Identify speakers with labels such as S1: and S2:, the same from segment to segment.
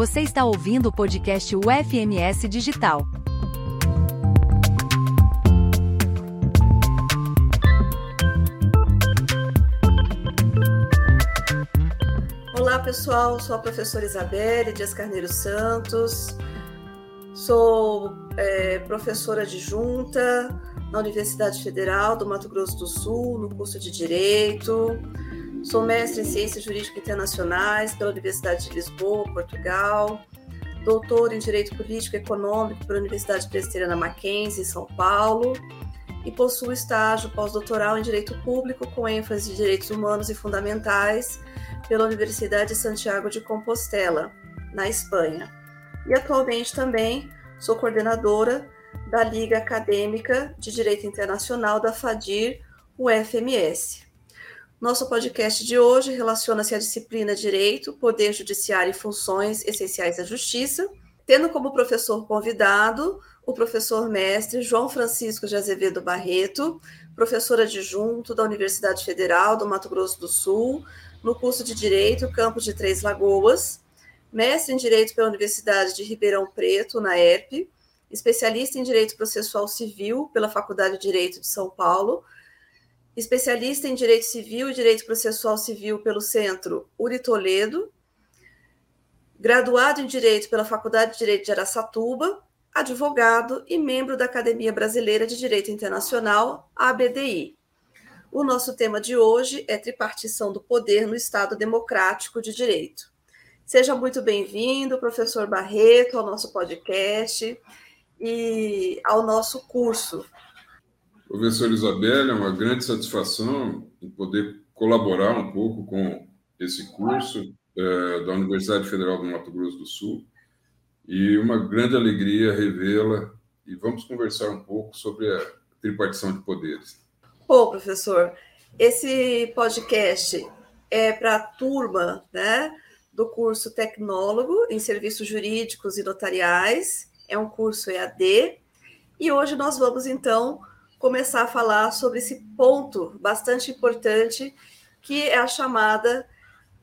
S1: Você está ouvindo o podcast UFMS Digital.
S2: Olá pessoal, sou a professora Isabelle Dias Carneiro Santos, sou é, professora adjunta na Universidade Federal do Mato Grosso do Sul, no curso de Direito. Sou mestre em Ciências Jurídicas Internacionais pela Universidade de Lisboa, Portugal. Doutor em Direito Político e Econômico pela Universidade Presbiteriana Mackenzie, em São Paulo. E possuo estágio pós-doutoral em Direito Público com ênfase em Direitos Humanos e Fundamentais pela Universidade de Santiago de Compostela, na Espanha. E atualmente também sou coordenadora da Liga Acadêmica de Direito Internacional da FADIR, UFMS. Nosso podcast de hoje relaciona-se à disciplina Direito, Poder Judiciário e Funções Essenciais da Justiça, tendo como professor convidado o professor mestre João Francisco de Azevedo Barreto, professor adjunto da Universidade Federal do Mato Grosso do Sul, no curso de Direito, Campos de Três Lagoas, mestre em Direito pela Universidade de Ribeirão Preto, na ERP, especialista em Direito Processual Civil pela Faculdade de Direito de São Paulo, especialista em Direito Civil e Direito Processual Civil pelo Centro Uri Toledo, graduado em Direito pela Faculdade de Direito de Aracatuba, advogado e membro da Academia Brasileira de Direito Internacional, ABDI. O nosso tema de hoje é tripartição do poder no Estado Democrático de Direito. Seja muito bem-vindo, professor Barreto, ao nosso podcast e ao nosso curso
S3: Professor Isabelle, é uma grande satisfação poder colaborar um pouco com esse curso é, da Universidade Federal do Mato Grosso do Sul. E uma grande alegria revê-la. E vamos conversar um pouco sobre a tripartição de poderes.
S2: Bom, professor, esse podcast é para a turma né, do curso Tecnólogo em Serviços Jurídicos e Notariais, é um curso EAD, e hoje nós vamos então começar a falar sobre esse ponto bastante importante, que é a chamada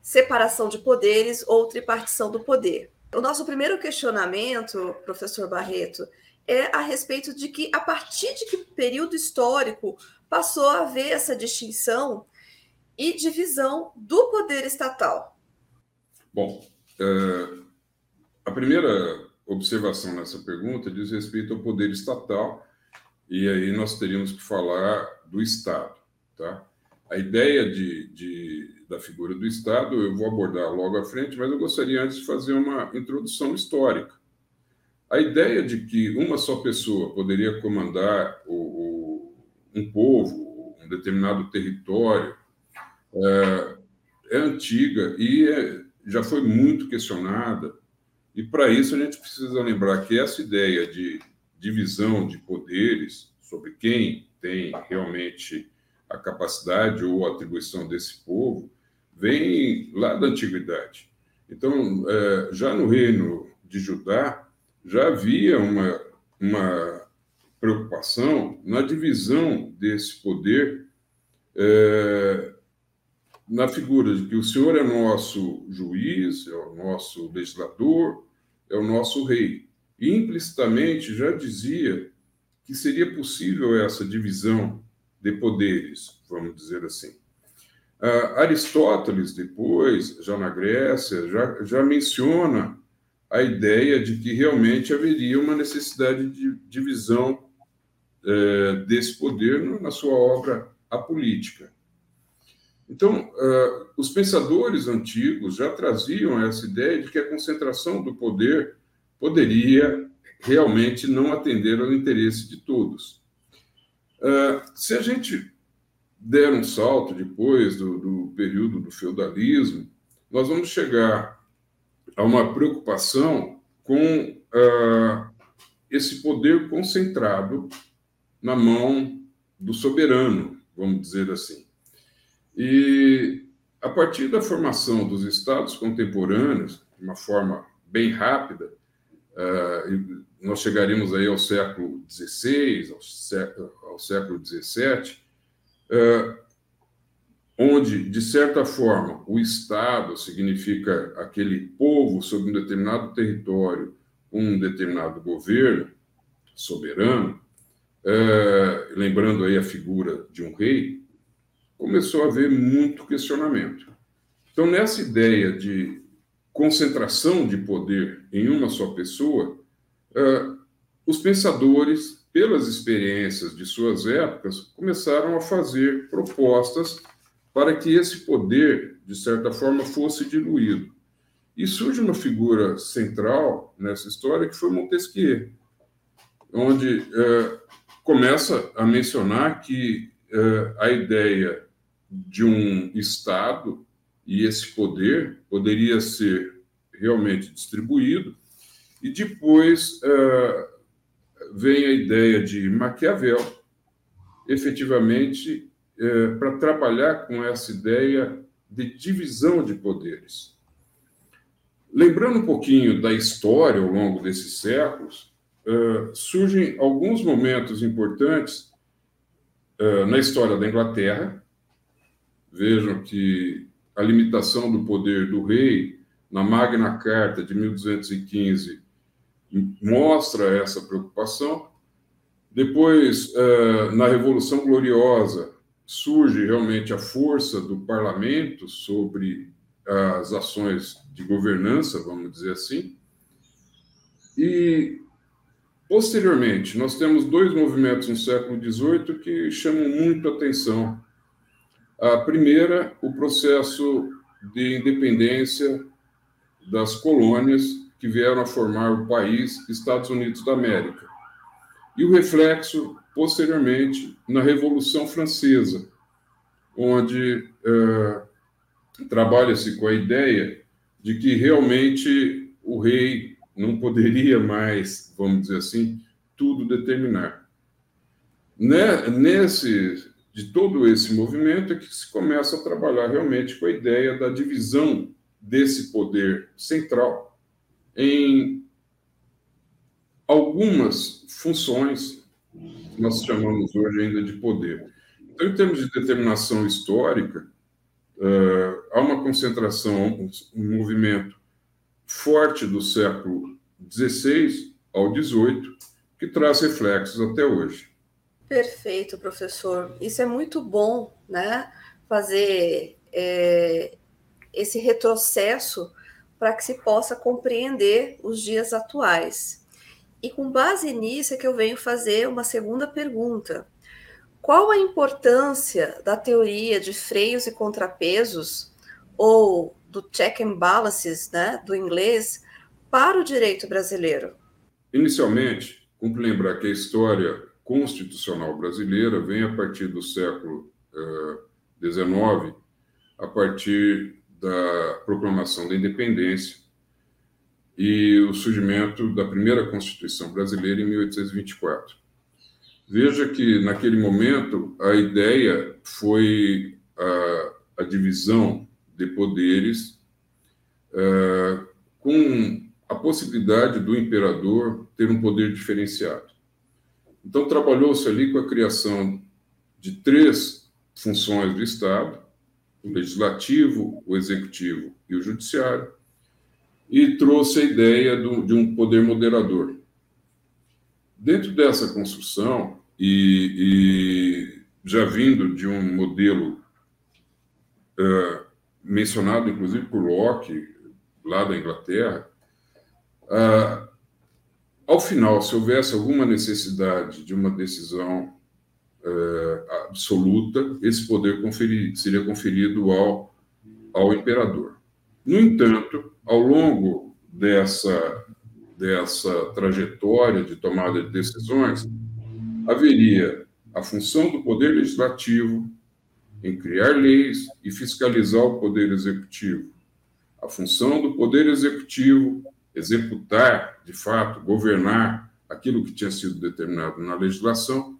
S2: separação de poderes ou tripartição do poder. O nosso primeiro questionamento, professor Barreto, é a respeito de que, a partir de que período histórico passou a haver essa distinção e divisão do poder estatal?
S3: Bom, é, a primeira observação nessa pergunta diz respeito ao poder estatal, e aí nós teríamos que falar do Estado. Tá? A ideia de, de, da figura do Estado eu vou abordar logo à frente, mas eu gostaria antes de fazer uma introdução histórica. A ideia de que uma só pessoa poderia comandar o, o, um povo, um determinado território, é, é antiga e é, já foi muito questionada. E para isso a gente precisa lembrar que essa ideia de divisão de poderes sobre quem tem realmente a capacidade ou atribuição desse povo vem lá da antiguidade. Então, é, já no reino de Judá, já havia uma, uma preocupação na divisão desse poder é, na figura de que o Senhor é nosso juiz, é o nosso legislador, é o nosso rei implicitamente já dizia que seria possível essa divisão de poderes, vamos dizer assim. Uh, Aristóteles, depois, já na Grécia, já, já menciona a ideia de que realmente haveria uma necessidade de divisão uh, desse poder na sua obra A Política. Então, uh, os pensadores antigos já traziam essa ideia de que a concentração do poder poderia realmente não atender ao interesse de todos. Uh, se a gente der um salto depois do, do período do feudalismo, nós vamos chegar a uma preocupação com uh, esse poder concentrado na mão do soberano, vamos dizer assim. E a partir da formação dos estados contemporâneos, de uma forma bem rápida, Uh, nós chegaríamos aí ao século XVI, ao século, XVII, uh, onde, de certa forma, o Estado significa aquele povo sobre um determinado território, um determinado governo soberano, é, lembrando aí a figura de um rei, começou a haver muito questionamento. Então, nessa ideia de concentração de poder em uma só pessoa, é, os pensadores, pelas experiências de suas épocas, começaram a fazer propostas para que esse poder, de certa forma, fosse diluído. E surge uma figura central nessa história que foi Montesquieu, onde é, começa a mencionar que é, a ideia de um Estado e esse poder poderia ser realmente distribuído, e depois é, vem a ideia de Maquiavel, efetivamente, é, para trabalhar com essa ideia de divisão de poderes. Lembrando um pouquinho da história ao longo desses séculos, uh, surgem alguns momentos importantes na história da Inglaterra. Vejam que a limitação do poder do rei na Magna Carta de 1215 mostra essa preocupação. Depois, uh, na Revolução Gloriosa, surge realmente a força do parlamento sobre as ações de governança, vamos dizer assim. E, posteriormente, nós temos dois movimentos no século XVIII que chamam muito atenção. A primeira, o processo de independência das colônias que vieram a formar o país Estados Unidos da América. E o reflexo, posteriormente, na Revolução Francesa, onde uh, trabalha-se com a ideia de que realmente o rei não poderia mais, vamos dizer assim, tudo determinar. Né, nesse, de todo esse movimento é que se começa a trabalhar realmente com a ideia da divisão desse poder central em algumas funções que nós chamamos hoje ainda de poder. Então, em termos de determinação histórica, uh, há uma concentração, um, movimento forte do século XVI ao XVIII, que traz reflexos até hoje.
S2: Perfeito, professor. Isso é muito bom, né? Fazer é, esse retrocesso para que se possa compreender os dias atuais. E com base nisso é que eu venho fazer uma segunda pergunta. Qual a importância da teoria de freios e contrapesos, ou do check and balances, né, do inglês, para o direito brasileiro?
S3: Inicialmente, cumpre lembrar que a história constitucional brasileira vem a partir do século XIX, uh, a partir da proclamação da independência e o surgimento da primeira Constituição brasileira em 1824. Veja que, naquele momento, a ideia foi a, a divisão de poderes uh, com a possibilidade do imperador ter um poder diferenciado. Então, trabalhou-se ali com a criação de três funções do Estado: o legislativo, o executivo e o judiciário, e trouxe a ideia do, de um poder moderador. Dentro dessa construção, e, e já vindo de um modelo uh, mencionado, inclusive, por Locke, lá da Inglaterra, uh, ao final, se houvesse alguma necessidade de uma decisão uh, absoluta, esse poder conferi, seria conferido ao, ao imperador. No entanto, ao longo dessa, dessa trajetória de tomada de decisões, haveria a função do Poder Legislativo em criar leis e fiscalizar o Poder Executivo, a função do Poder Executivo executar, de fato, governar aquilo que tinha sido determinado na legislação,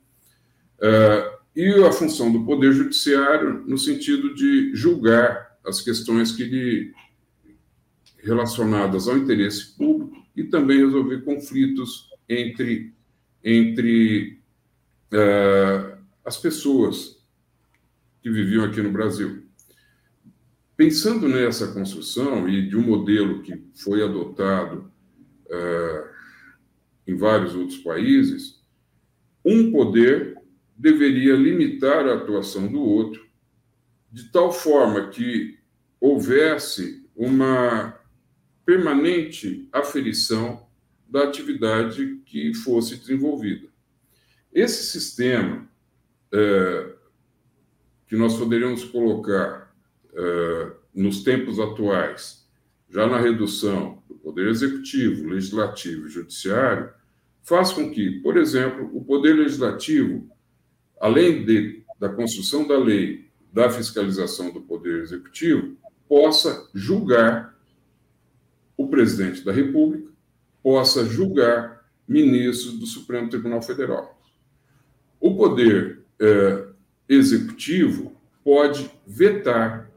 S3: uh, e a função do Poder Judiciário no sentido de julgar as questões que lhe relacionadas ao interesse público e também resolver conflitos entre, entre uh, as pessoas que viviam aqui no Brasil. Pensando nessa construção e de um modelo que foi adotado uh, em vários outros países, um poder deveria limitar a atuação do outro, de tal forma que houvesse uma permanente aferição da atividade que fosse desenvolvida. Esse sistema, é, que nós poderíamos colocar é, nos tempos atuais, já na redução do poder executivo, legislativo e judiciário, faz com que, por exemplo, o poder legislativo, além de, da construção da lei, da fiscalização do poder executivo, possa julgar o presidente da República, possa julgar ministros do Supremo Tribunal Federal. O poder é, executivo pode vetar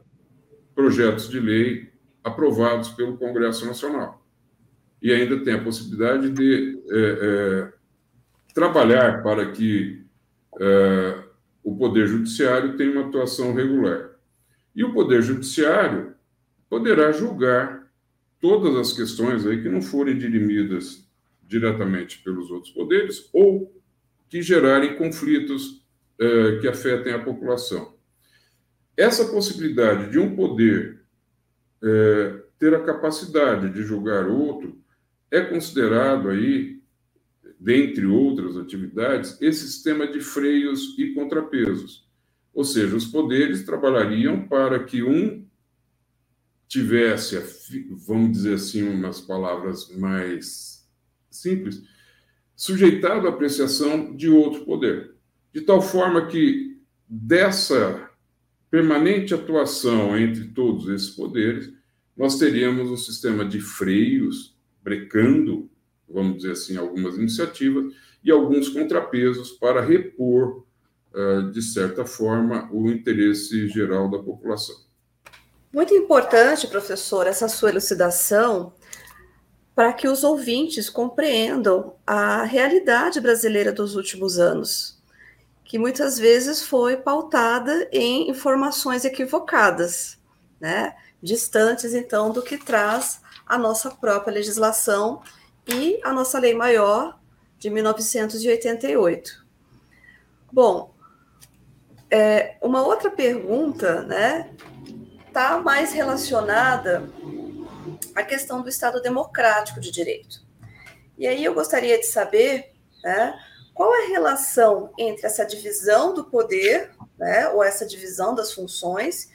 S3: projetos de lei aprovados pelo Congresso Nacional. E ainda tem a possibilidade de é, é, trabalhar para que é, o Poder Judiciário tenha uma atuação regular. E o Poder Judiciário poderá julgar todas as questões aí que não forem dirimidas diretamente pelos outros poderes ou que gerarem conflitos que afetem a população. Essa possibilidade de um poder é, ter a capacidade de julgar outro é considerado aí, dentre outras atividades, esse sistema de freios e contrapesos. Ou seja, os poderes trabalhariam para que um tivesse, vamos dizer assim, umas palavras mais simples, sujeitado à apreciação de outro poder. De tal forma que dessa permanente atuação entre todos esses poderes, nós teríamos um sistema de freios, brecando, vamos dizer assim, algumas iniciativas, e alguns contrapesos para repor, ah, de certa forma, o interesse geral da população.
S2: Muito importante, professor, essa sua elucidação para que os ouvintes compreendam a realidade brasileira dos últimos anos, que muitas vezes foi pautada em informações equivocadas, né? distantes então do que traz a nossa própria legislação e a nossa lei maior de 1988. Bom, é, uma outra pergunta, né, está mais relacionada a questão do Estado democrático de direito. E aí eu gostaria de saber né, qual a relação entre essa divisão do poder, né, ou essa divisão das funções,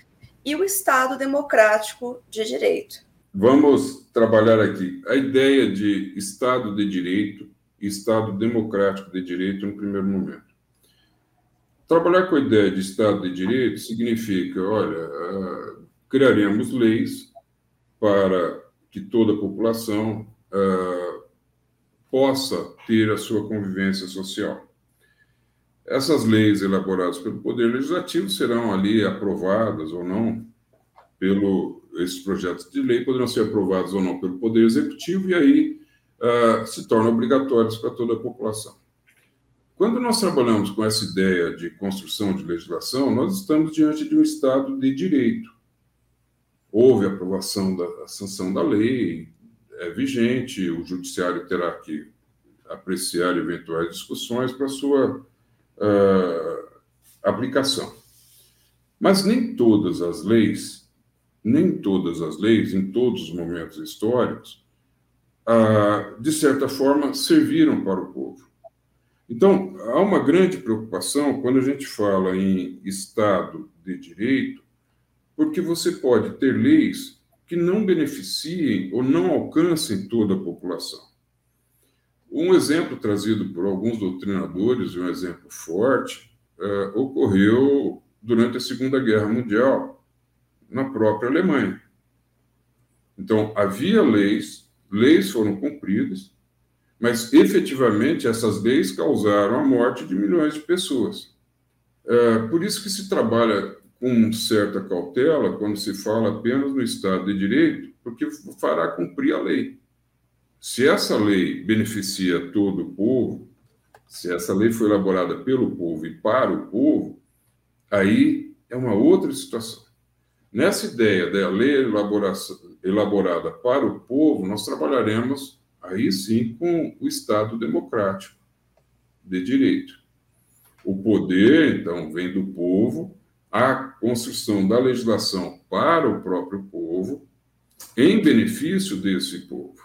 S2: e o Estado democrático de direito.
S3: Vamos trabalhar aqui a ideia de Estado de direito e Estado democrático de direito no primeiro momento. Trabalhar com a ideia de Estado de direito significa, olha, uh, criaremos leis para que toda a população uh, possa ter a sua convivência social. Essas leis elaboradas pelo Poder Legislativo serão ali aprovadas ou não pelo esses projetos de lei poderão ser aprovados ou não pelo Poder Executivo e aí uh, se tornam obrigatórios para toda a população. Quando nós trabalhamos com essa ideia de construção de legislação, nós estamos diante de um Estado de direito houve aprovação da sanção da lei, é vigente, o judiciário terá que apreciar eventuais discussões para sua uh, aplicação. Mas nem todas as leis, nem todas as leis, em todos os momentos históricos, uh, de certa forma, serviram para o povo. Então, há uma grande preocupação quando a gente fala em Estado de Direito, porque você pode ter leis que não beneficiem ou não alcancem toda a população. Um exemplo trazido por alguns doutrinadores, um exemplo forte, uh, ocorreu durante a Segunda Guerra Mundial, na própria Alemanha. Então, havia leis, leis foram cumpridas, mas efetivamente essas leis causaram a morte de milhões de pessoas. Uh, por isso que se trabalha com certa cautela quando se fala apenas no Estado de Direito, porque fará cumprir a lei. Se essa lei beneficia todo o povo, se essa lei foi elaborada pelo povo e para o povo, aí é uma outra situação. Nessa ideia da lei elaborada para o povo, nós trabalharemos aí sim com o Estado democrático de direito. O poder, então, vem do povo, a construção da legislação para o próprio povo, em benefício desse povo.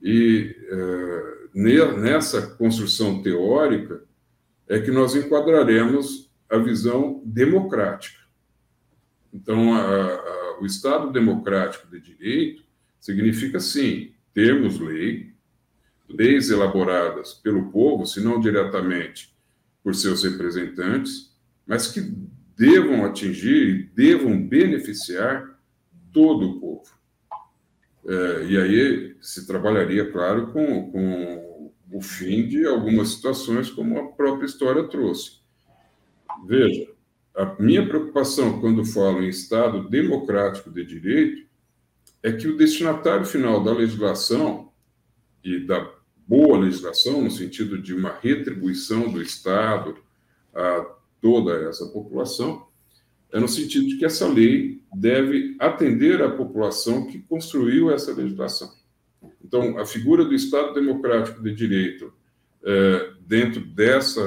S3: E é, nessa construção teórica é que nós enquadraremos a visão democrática. Então, a, a, o Estado democrático de direito significa, sim, termos lei, leis elaboradas pelo povo, se não diretamente por seus representantes, mas que devam atingir e devam beneficiar todo o povo. É, e aí se trabalharia, claro, com, com o fim de algumas situações, como a própria história trouxe. Veja, a minha preocupação quando falo em Estado democrático de direito é que o destinatário final da legislação e da boa legislação, no sentido de uma retribuição do Estado a toda essa população, é no sentido de que essa lei deve atender à população que construiu essa legislação. Então, a figura do Estado Democrático de Direito, é, dentro dessa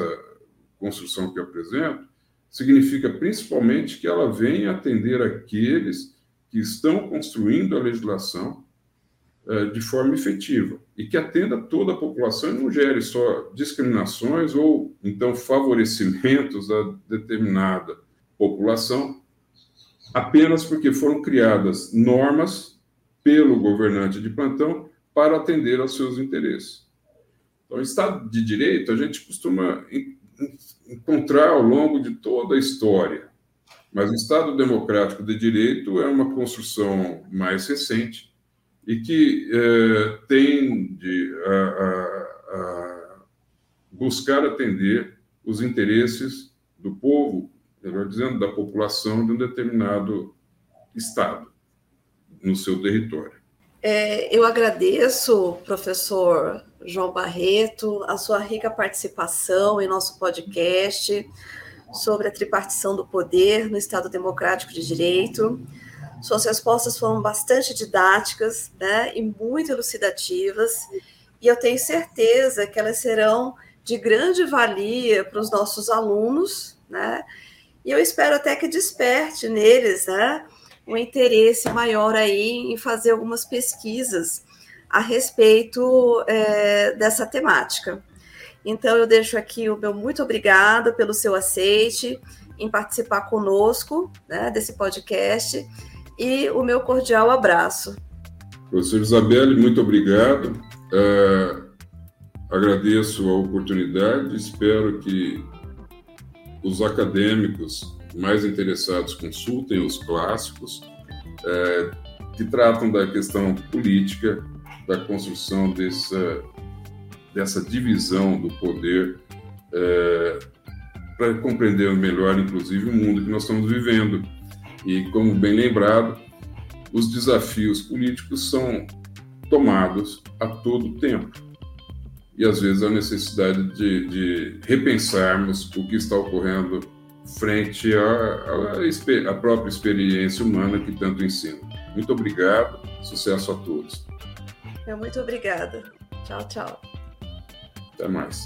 S3: construção que eu apresento, significa principalmente que ela venha atender aqueles que estão construindo a legislação de forma efetiva e que atenda toda a população e não gere só discriminações ou então favorecimentos a determinada população apenas porque foram criadas normas pelo governante de plantão para atender aos seus interesses. Então, Estado de Direito a gente costuma encontrar ao longo de toda a história, mas o Estado Democrático de Direito é uma construção mais recente e que é, tem de a, a, a buscar atender os interesses do povo melhor dizendo, da população de um determinado estado no seu território.
S2: É, eu agradeço, professor João Barreto, a sua rica participação em nosso podcast sobre a tripartição do poder no Estado Democrático de Direito. Suas respostas foram bastante didáticas né, e muito elucidativas, e eu tenho certeza que elas serão de grande valia para os nossos alunos, né, e eu espero até que desperte neles né, um interesse maior aí em fazer algumas pesquisas a respeito é, dessa temática. Então, eu deixo aqui o meu muito obrigada pelo seu aceite em participar conosco né, desse podcast e o meu cordial abraço.
S3: Professor Isabelle, muito obrigado. É, agradeço a oportunidade, espero que os acadêmicos mais interessados consultem os clássicos é, que tratam da questão política, da construção dessa, dessa divisão do poder, é, para compreender melhor, inclusive, o mundo que nós estamos vivendo. E, como bem lembrado, os desafios políticos são tomados a todo tempo e às vezes a necessidade de, de repensarmos o que está ocorrendo frente à, à, própria experiência humana que tanto ensina. Muito obrigado, sucesso a todos.
S2: Muito obrigada. Tchau, tchau.
S3: Até mais.